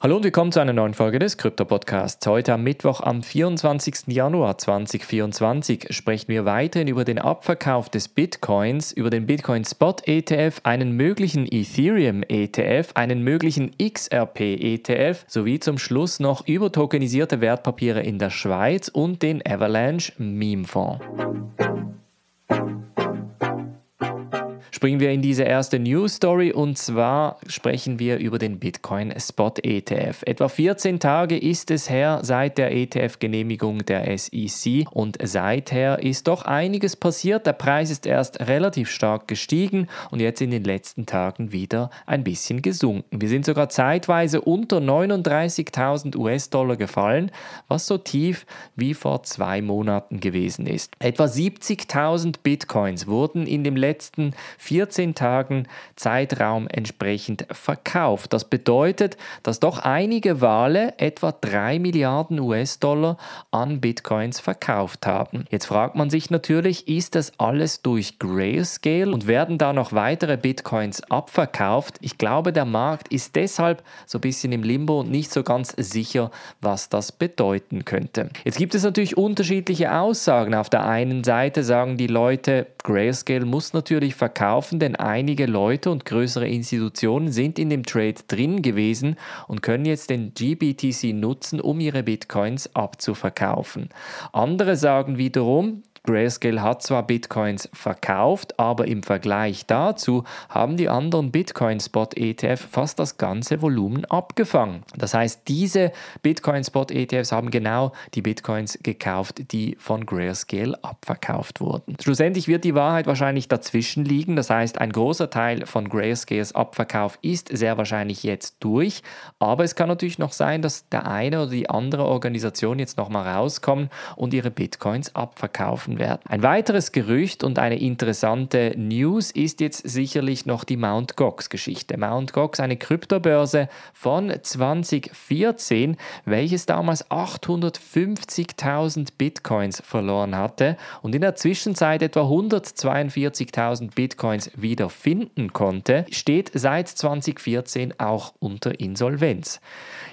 Hallo und willkommen zu einer neuen Folge des Krypto-Podcasts. Heute am Mittwoch, am 24. Januar 2024, sprechen wir weiterhin über den Abverkauf des Bitcoins, über den Bitcoin Spot ETF, einen möglichen Ethereum ETF, einen möglichen XRP ETF sowie zum Schluss noch über tokenisierte Wertpapiere in der Schweiz und den Avalanche Meme Fonds. Springen wir in diese erste News Story und zwar sprechen wir über den Bitcoin Spot ETF. Etwa 14 Tage ist es her seit der ETF-Genehmigung der SEC und seither ist doch einiges passiert. Der Preis ist erst relativ stark gestiegen und jetzt in den letzten Tagen wieder ein bisschen gesunken. Wir sind sogar zeitweise unter 39.000 US-Dollar gefallen, was so tief wie vor zwei Monaten gewesen ist. Etwa 70.000 Bitcoins wurden in dem letzten 14 Tagen Zeitraum entsprechend verkauft. Das bedeutet, dass doch einige Wale etwa 3 Milliarden US-Dollar an Bitcoins verkauft haben. Jetzt fragt man sich natürlich, ist das alles durch Grayscale und werden da noch weitere Bitcoins abverkauft? Ich glaube, der Markt ist deshalb so ein bisschen im Limbo und nicht so ganz sicher, was das bedeuten könnte. Jetzt gibt es natürlich unterschiedliche Aussagen. Auf der einen Seite sagen die Leute, Grayscale muss natürlich verkaufen kaufen, denn einige Leute und größere Institutionen sind in dem Trade drin gewesen und können jetzt den GBTC nutzen, um ihre Bitcoins abzuverkaufen. Andere sagen wiederum, Grayscale hat zwar Bitcoins verkauft, aber im Vergleich dazu haben die anderen Bitcoin Spot ETF fast das ganze Volumen abgefangen. Das heißt, diese Bitcoin Spot ETFs haben genau die Bitcoins gekauft, die von Grayscale abverkauft wurden. Schlussendlich wird die Wahrheit wahrscheinlich dazwischen liegen. Das heißt, ein großer Teil von Grayscales Abverkauf ist sehr wahrscheinlich jetzt durch, aber es kann natürlich noch sein, dass der eine oder die andere Organisation jetzt nochmal rauskommen und ihre Bitcoins abverkaufen werden. Ein weiteres Gerücht und eine interessante News ist jetzt sicherlich noch die Mt. Gox-Geschichte. Mt. Gox, eine Kryptobörse von 2014, welches damals 850.000 Bitcoins verloren hatte und in der Zwischenzeit etwa 142.000 Bitcoins wieder finden konnte, steht seit 2014 auch unter Insolvenz.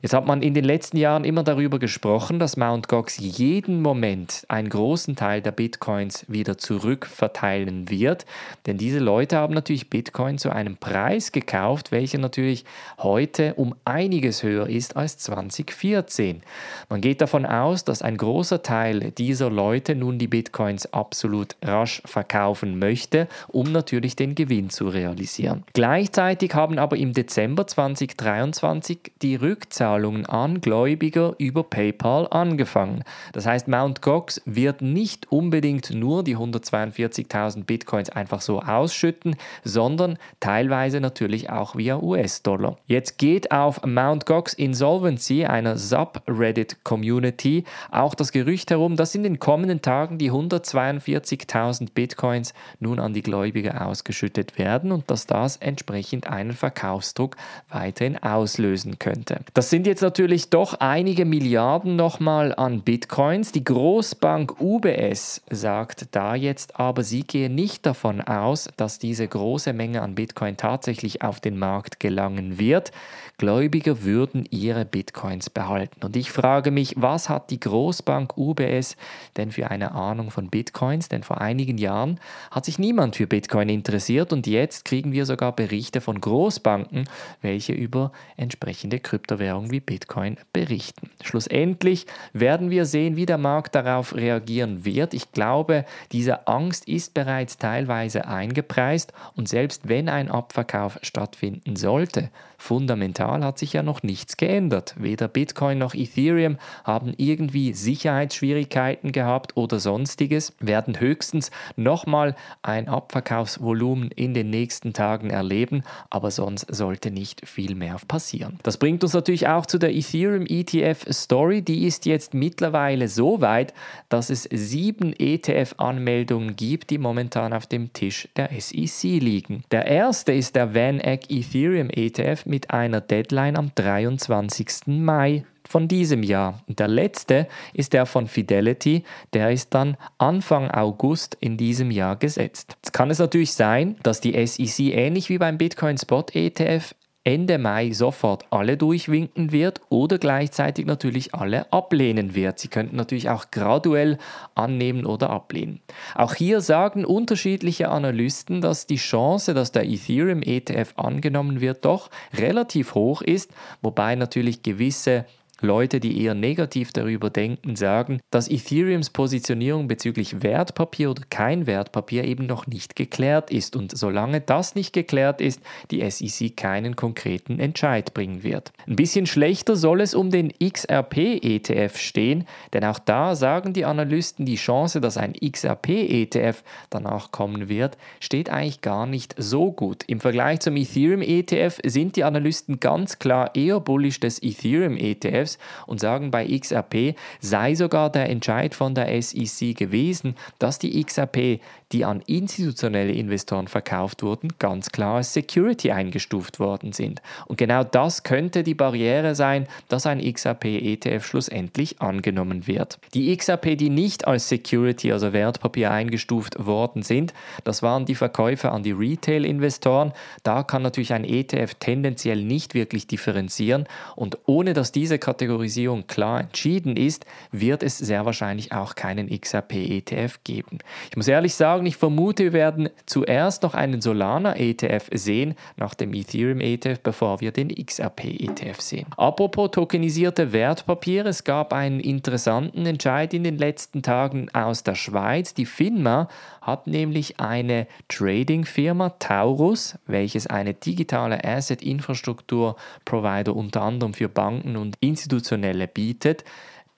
Jetzt hat man in den letzten Jahren immer darüber gesprochen, dass Mt. Gox jeden Moment einen großen Teil der Bitcoins Bitcoins wieder zurückverteilen wird. Denn diese Leute haben natürlich Bitcoin zu einem Preis gekauft, welcher natürlich heute um einiges höher ist als 2014. Man geht davon aus, dass ein großer Teil dieser Leute nun die Bitcoins absolut rasch verkaufen möchte, um natürlich den Gewinn zu realisieren. Gleichzeitig haben aber im Dezember 2023 die Rückzahlungen an Gläubiger über PayPal angefangen. Das heißt, Mt. Gox wird nicht unbedingt unbedingt nur die 142.000 Bitcoins einfach so ausschütten, sondern teilweise natürlich auch via US-Dollar. Jetzt geht auf Mt. Gox Insolvency, einer Subreddit-Community, auch das Gerücht herum, dass in den kommenden Tagen die 142.000 Bitcoins nun an die Gläubiger ausgeschüttet werden und dass das entsprechend einen Verkaufsdruck weiterhin auslösen könnte. Das sind jetzt natürlich doch einige Milliarden nochmal an Bitcoins. Die Großbank UBS sagt da jetzt aber, sie gehe nicht davon aus, dass diese große Menge an Bitcoin tatsächlich auf den Markt gelangen wird. Gläubiger würden ihre Bitcoins behalten. Und ich frage mich, was hat die Großbank UBS denn für eine Ahnung von Bitcoins? Denn vor einigen Jahren hat sich niemand für Bitcoin interessiert und jetzt kriegen wir sogar Berichte von Großbanken, welche über entsprechende Kryptowährungen wie Bitcoin berichten. Schlussendlich werden wir sehen, wie der Markt darauf reagieren wird. Ich glaube, diese Angst ist bereits teilweise eingepreist und selbst wenn ein Abverkauf stattfinden sollte, fundamental hat sich ja noch nichts geändert. Weder Bitcoin noch Ethereum haben irgendwie Sicherheitsschwierigkeiten gehabt oder sonstiges, werden höchstens nochmal ein Abverkaufsvolumen in den nächsten Tagen erleben, aber sonst sollte nicht viel mehr passieren. Das bringt uns natürlich auch zu der Ethereum ETF Story. Die ist jetzt mittlerweile so weit, dass es sieben ETF-Anmeldungen gibt, die momentan auf dem Tisch der SEC liegen. Der erste ist der Van Eck Ethereum ETF mit einer Deadline am 23. Mai von diesem Jahr. Der letzte ist der von Fidelity, der ist dann Anfang August in diesem Jahr gesetzt. Jetzt kann es natürlich sein, dass die SEC ähnlich wie beim Bitcoin Spot ETF Ende Mai sofort alle durchwinken wird oder gleichzeitig natürlich alle ablehnen wird. Sie könnten natürlich auch graduell annehmen oder ablehnen. Auch hier sagen unterschiedliche Analysten, dass die Chance, dass der Ethereum ETF angenommen wird, doch relativ hoch ist, wobei natürlich gewisse Leute, die eher negativ darüber denken, sagen, dass Ethereums Positionierung bezüglich Wertpapier oder kein Wertpapier eben noch nicht geklärt ist und solange das nicht geklärt ist, die SEC keinen konkreten Entscheid bringen wird. Ein bisschen schlechter soll es um den XRP-ETF stehen, denn auch da sagen die Analysten, die Chance, dass ein XRP-ETF danach kommen wird, steht eigentlich gar nicht so gut. Im Vergleich zum Ethereum-ETF sind die Analysten ganz klar eher bullish des Ethereum-ETFs ETFs und sagen, bei XRP sei sogar der Entscheid von der SEC gewesen, dass die XRP, die an institutionelle Investoren verkauft wurden, ganz klar als Security eingestuft worden sind. Und genau das könnte die Barriere sein, dass ein XRP-ETF schlussendlich angenommen wird. Die XRP, die nicht als Security, also Wertpapier eingestuft worden sind, das waren die Verkäufe an die Retail-Investoren. Da kann natürlich ein ETF tendenziell nicht wirklich differenzieren und ohne dass diese Kategorie Kategorisierung klar entschieden ist, wird es sehr wahrscheinlich auch keinen XRP-ETF geben. Ich muss ehrlich sagen, ich vermute, wir werden zuerst noch einen Solana-ETF sehen, nach dem Ethereum-ETF, bevor wir den XRP-ETF sehen. Apropos tokenisierte Wertpapiere, es gab einen interessanten Entscheid in den letzten Tagen aus der Schweiz. Die FINMA hat nämlich eine Trading-Firma Taurus, welches eine digitale Asset-Infrastruktur-Provider unter anderem für Banken und Institutionelle bietet,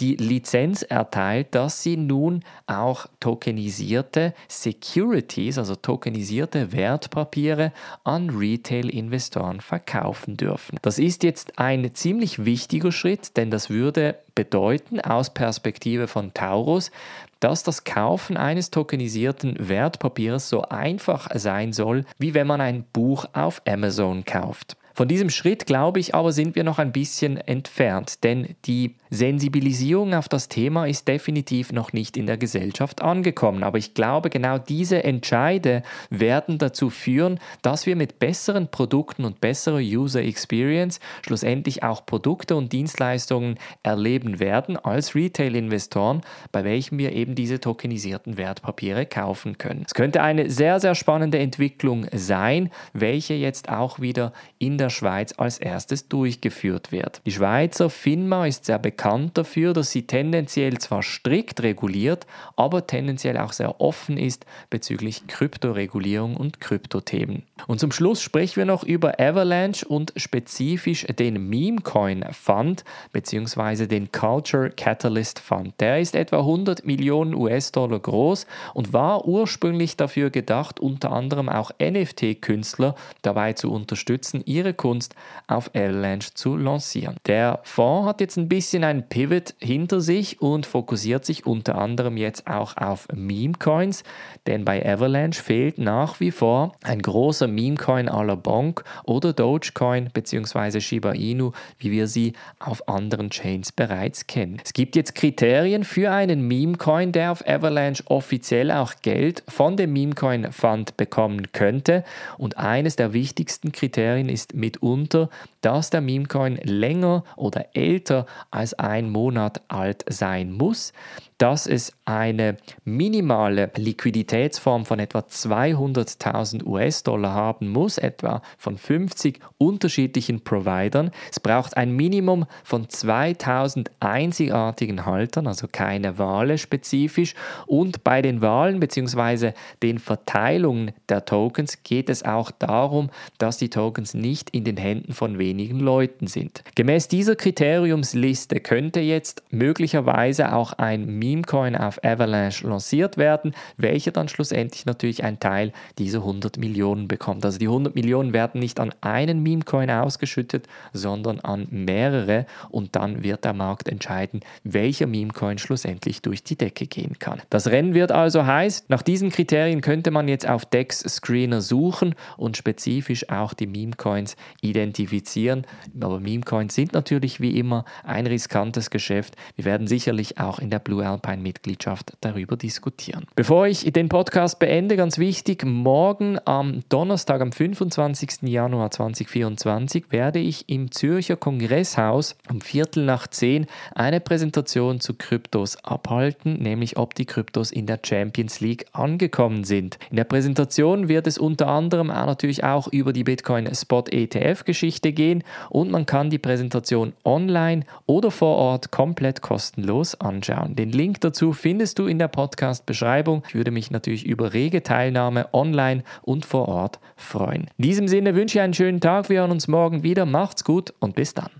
die Lizenz erteilt, dass sie nun auch tokenisierte Securities, also tokenisierte Wertpapiere an Retail-Investoren verkaufen dürfen. Das ist jetzt ein ziemlich wichtiger Schritt, denn das würde bedeuten aus Perspektive von Taurus, dass das Kaufen eines tokenisierten Wertpapiers so einfach sein soll, wie wenn man ein Buch auf Amazon kauft. Von diesem Schritt, glaube ich, aber sind wir noch ein bisschen entfernt, denn die Sensibilisierung auf das Thema ist definitiv noch nicht in der Gesellschaft angekommen. Aber ich glaube, genau diese Entscheide werden dazu führen, dass wir mit besseren Produkten und besserer User Experience schlussendlich auch Produkte und Dienstleistungen erleben werden als Retail-Investoren, bei welchen wir eben diese tokenisierten Wertpapiere kaufen können. Es könnte eine sehr, sehr spannende Entwicklung sein, welche jetzt auch wieder in der Schweiz als erstes durchgeführt wird. Die Schweizer FINMA ist sehr bekannt dafür, dass sie tendenziell zwar strikt reguliert, aber tendenziell auch sehr offen ist bezüglich Kryptoregulierung und Kryptothemen. Und zum Schluss sprechen wir noch über Avalanche und spezifisch den Memecoin Fund bzw. den Culture Catalyst Fund. Der ist etwa 100 Millionen US-Dollar groß und war ursprünglich dafür gedacht, unter anderem auch NFT-Künstler dabei zu unterstützen, ihre Kunst auf Avalanche zu lancieren. Der Fonds hat jetzt ein bisschen ein ein Pivot hinter sich und fokussiert sich unter anderem jetzt auch auf Meme-Coins, denn bei Avalanche fehlt nach wie vor ein großer Meme-Coin à la Bonk oder Dogecoin bzw. Shiba Inu, wie wir sie auf anderen Chains bereits kennen. Es gibt jetzt Kriterien für einen Meme-Coin, der auf Avalanche offiziell auch Geld von dem Meme-Coin Fund bekommen könnte und eines der wichtigsten Kriterien ist mitunter, dass der Meme-Coin länger oder älter als ein Monat alt sein muss dass es eine minimale Liquiditätsform von etwa 200.000 US-Dollar haben muss, etwa von 50 unterschiedlichen Providern. Es braucht ein Minimum von 2000 einzigartigen Haltern, also keine Wale spezifisch. Und bei den Wahlen bzw. den Verteilungen der Tokens geht es auch darum, dass die Tokens nicht in den Händen von wenigen Leuten sind. Gemäß dieser Kriteriumsliste könnte jetzt möglicherweise auch ein Minimum Memecoin auf Avalanche lanciert werden, welcher dann schlussendlich natürlich einen Teil dieser 100 Millionen bekommt. Also die 100 Millionen werden nicht an einen Memecoin ausgeschüttet, sondern an mehrere und dann wird der Markt entscheiden, welcher Memecoin schlussendlich durch die Decke gehen kann. Das Rennen wird also heiß. Nach diesen Kriterien könnte man jetzt auf Dex Screener suchen und spezifisch auch die Memecoins identifizieren. Aber Memecoins sind natürlich wie immer ein riskantes Geschäft. Wir werden sicherlich auch in der Blue Alp Alpine-Mitgliedschaft darüber diskutieren. Bevor ich den Podcast beende, ganz wichtig, morgen am Donnerstag, am 25. Januar 2024, werde ich im Zürcher Kongresshaus um Viertel nach zehn eine Präsentation zu Kryptos abhalten, nämlich ob die Kryptos in der Champions League angekommen sind. In der Präsentation wird es unter anderem auch natürlich auch über die Bitcoin Spot ETF Geschichte gehen und man kann die Präsentation online oder vor Ort komplett kostenlos anschauen. Den Link dazu findest du in der Podcast Beschreibung. Ich würde mich natürlich über rege Teilnahme online und vor Ort freuen. In diesem Sinne wünsche ich einen schönen Tag. Wir hören uns morgen wieder. Macht's gut und bis dann.